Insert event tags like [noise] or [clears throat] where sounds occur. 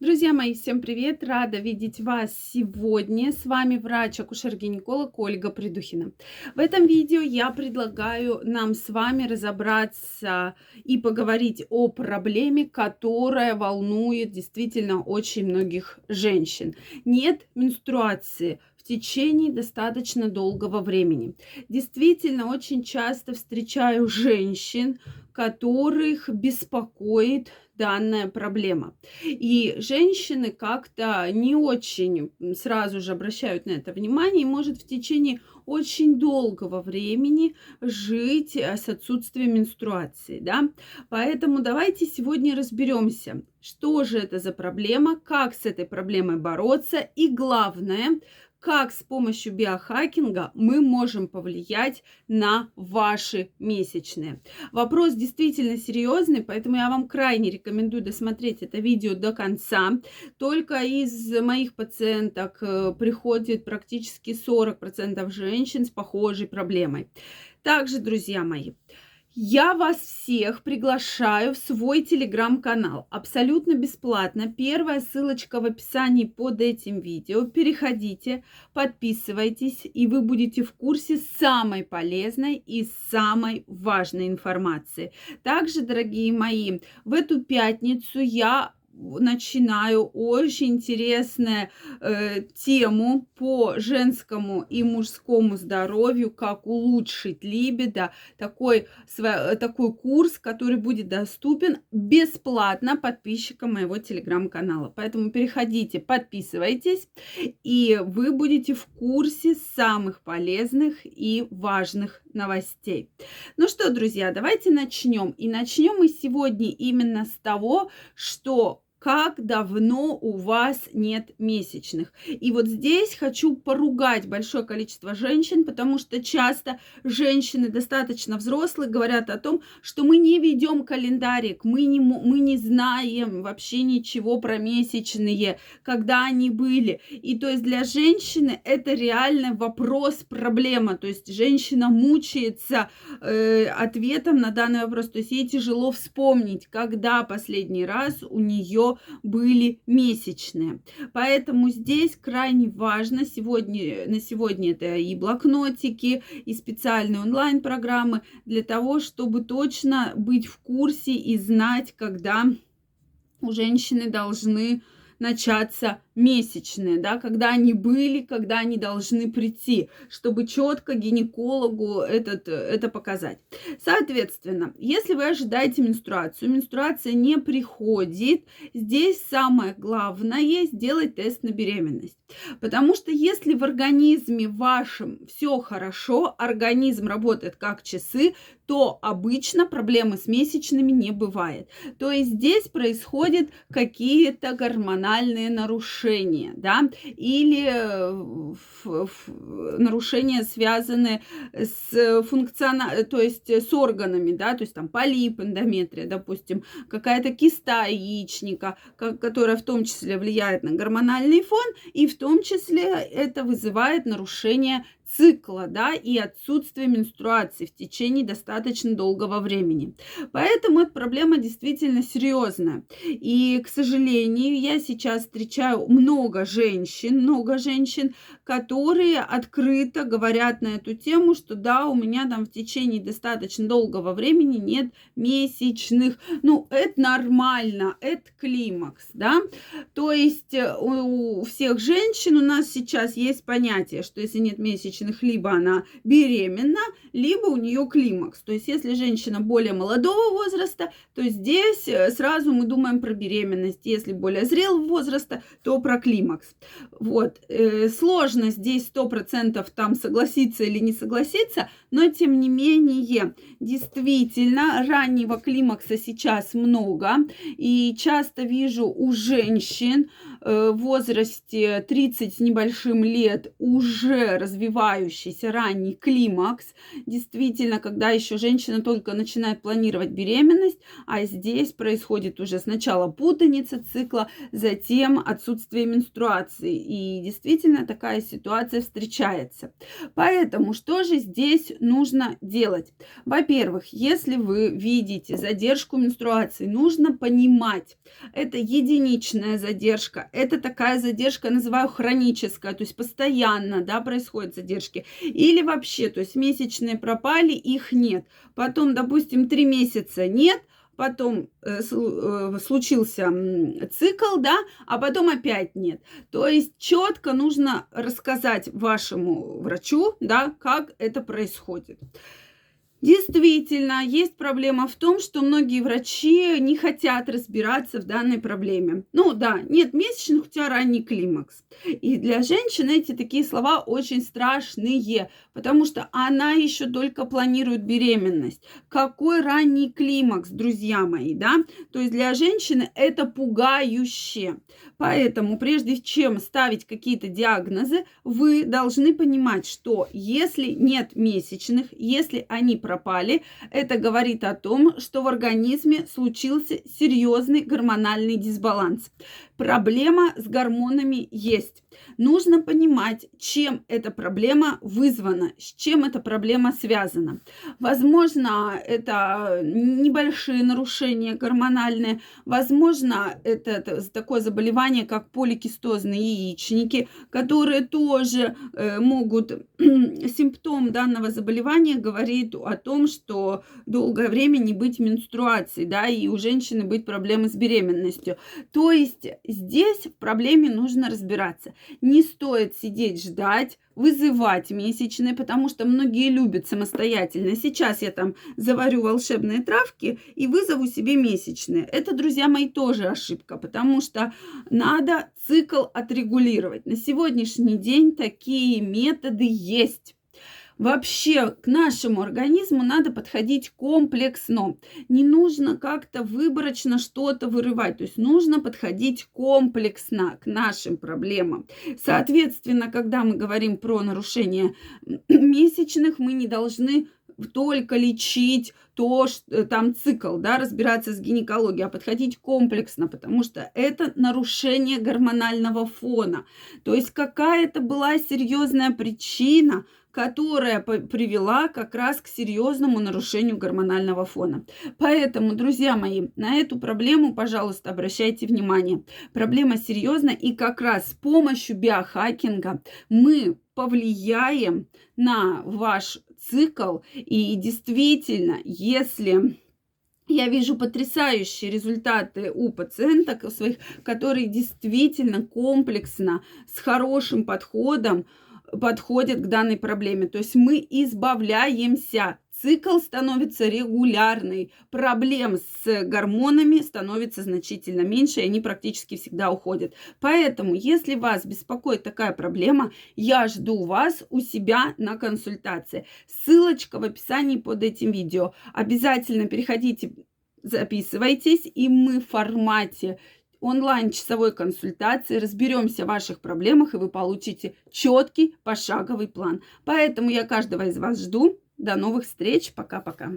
Друзья мои, всем привет! Рада видеть вас сегодня. С вами врач-акушер-гинеколог Ольга Придухина. В этом видео я предлагаю нам с вами разобраться и поговорить о проблеме, которая волнует действительно очень многих женщин. Нет менструации в течение достаточно долгого времени. Действительно, очень часто встречаю женщин, которых беспокоит данная проблема. И женщины как-то не очень сразу же обращают на это внимание и может в течение очень долгого времени жить э, с отсутствием менструации, да. Поэтому давайте сегодня разберемся, что же это за проблема, как с этой проблемой бороться и главное, как с помощью биохакинга мы можем повлиять на ваши месячные. Вопрос действительно серьезный, поэтому я вам крайне рекомендую досмотреть это видео до конца. Только из моих пациенток э, приходит практически 40% женщин с похожей проблемой. Также, друзья мои, я вас всех приглашаю в свой телеграм-канал. Абсолютно бесплатно. Первая ссылочка в описании под этим видео. Переходите, подписывайтесь, и вы будете в курсе самой полезной и самой важной информации. Также, дорогие мои, в эту пятницу я начинаю очень интересную э, тему по женскому и мужскому здоровью, как улучшить либидо. Такой, свой, такой курс, который будет доступен бесплатно подписчикам моего телеграм-канала. Поэтому переходите, подписывайтесь, и вы будете в курсе самых полезных и важных новостей. Ну что, друзья, давайте начнем. И начнем мы сегодня именно с того, что как давно у вас нет месячных. И вот здесь хочу поругать большое количество женщин, потому что часто женщины достаточно взрослые говорят о том, что мы не ведем календарик, мы не, мы не знаем вообще ничего про месячные, когда они были. И то есть для женщины это реально вопрос, проблема. То есть женщина мучается э, ответом на данный вопрос. То есть ей тяжело вспомнить, когда последний раз у нее были месячные. Поэтому здесь крайне важно сегодня, на сегодня это и блокнотики, и специальные онлайн-программы для того, чтобы точно быть в курсе и знать, когда у женщины должны начаться месячные, да, когда они были, когда они должны прийти, чтобы четко гинекологу этот, это показать. Соответственно, если вы ожидаете менструацию, менструация не приходит, здесь самое главное сделать тест на беременность. Потому что если в организме вашем все хорошо, организм работает как часы, то обычно проблемы с месячными не бывает. То есть здесь происходят какие-то гормональные нарушения нарушения, да, или э, нарушения, связанные с функциона, то есть с органами, да, то есть там полип, эндометрия, допустим, какая-то киста яичника, которая в том числе влияет на гормональный фон, и в том числе это вызывает нарушение цикла, да, и отсутствие менструации в течение достаточно долгого времени. Поэтому эта проблема действительно серьезная. И, к сожалению, я сейчас встречаю много женщин, много женщин, которые открыто говорят на эту тему, что да, у меня там в течение достаточно долгого времени нет месячных. Ну, это нормально, это климакс, да. То есть э, у всех женщин у нас сейчас есть понятие, что если нет месячных месячных либо она беременна, либо у нее климакс. То есть, если женщина более молодого возраста, то здесь э, сразу мы думаем про беременность. Если более зрелого возраста, то про климакс. Вот. Э, сложно здесь 100% там согласиться или не согласиться, но тем не менее, действительно, раннего климакса сейчас много. И часто вижу у женщин в возрасте 30 с небольшим лет уже развивающийся ранний климакс. Действительно, когда еще женщина только начинает планировать беременность, а здесь происходит уже сначала путаница цикла, затем отсутствие менструации. И действительно такая ситуация встречается. Поэтому что же здесь нужно делать? Во-первых, если вы видите задержку менструации, нужно понимать, это единичная задержка, это такая задержка, называю хроническая, то есть постоянно да, происходят задержки. Или вообще, то есть месячные пропали, их нет. Потом, допустим, три месяца нет, потом э, э, случился цикл, да, а потом опять нет. То есть четко нужно рассказать вашему врачу, да, как это происходит. Действительно, есть проблема в том, что многие врачи не хотят разбираться в данной проблеме. Ну да, нет месячных, у тебя ранний климакс. И для женщины эти такие слова очень страшные, потому что она еще только планирует беременность. Какой ранний климакс, друзья мои, да? То есть для женщины это пугающе. Поэтому прежде чем ставить какие-то диагнозы, вы должны понимать, что если нет месячных, если они пропали, это говорит о том, что в организме случился серьезный гормональный дисбаланс. Проблема с гормонами есть. Нужно понимать, чем эта проблема вызвана, с чем эта проблема связана. Возможно, это небольшие нарушения гормональные, возможно, это такое заболевание, как поликистозные яичники, которые тоже э, могут, [clears throat] симптом данного заболевания говорит о том, что долгое время не быть менструацией, да, и у женщины быть проблемы с беременностью. То есть здесь в проблеме нужно разбираться. Не стоит сидеть ждать, вызывать месячные, потому что многие любят самостоятельно. Сейчас я там заварю волшебные травки и вызову себе месячные. Это, друзья мои, тоже ошибка, потому что надо цикл отрегулировать. На сегодняшний день такие методы есть. Вообще к нашему организму надо подходить комплексно. Не нужно как-то выборочно что-то вырывать. То есть нужно подходить комплексно к нашим проблемам. Соответственно, когда мы говорим про нарушение [clears throat] месячных, мы не должны только лечить то, что э, там цикл, да, разбираться с гинекологией, а подходить комплексно, потому что это нарушение гормонального фона. То есть какая-то была серьезная причина, которая привела как раз к серьезному нарушению гормонального фона. Поэтому, друзья мои, на эту проблему, пожалуйста, обращайте внимание. Проблема серьезная, и как раз с помощью биохакинга мы повлияем на ваш цикл. И действительно, если я вижу потрясающие результаты у пациенток своих, которые действительно комплексно, с хорошим подходом подходят к данной проблеме. То есть мы избавляемся цикл становится регулярный, проблем с гормонами становится значительно меньше, и они практически всегда уходят. Поэтому, если вас беспокоит такая проблема, я жду вас у себя на консультации. Ссылочка в описании под этим видео. Обязательно переходите, записывайтесь, и мы в формате онлайн-часовой консультации разберемся в ваших проблемах, и вы получите четкий пошаговый план. Поэтому я каждого из вас жду. До новых встреч. Пока-пока.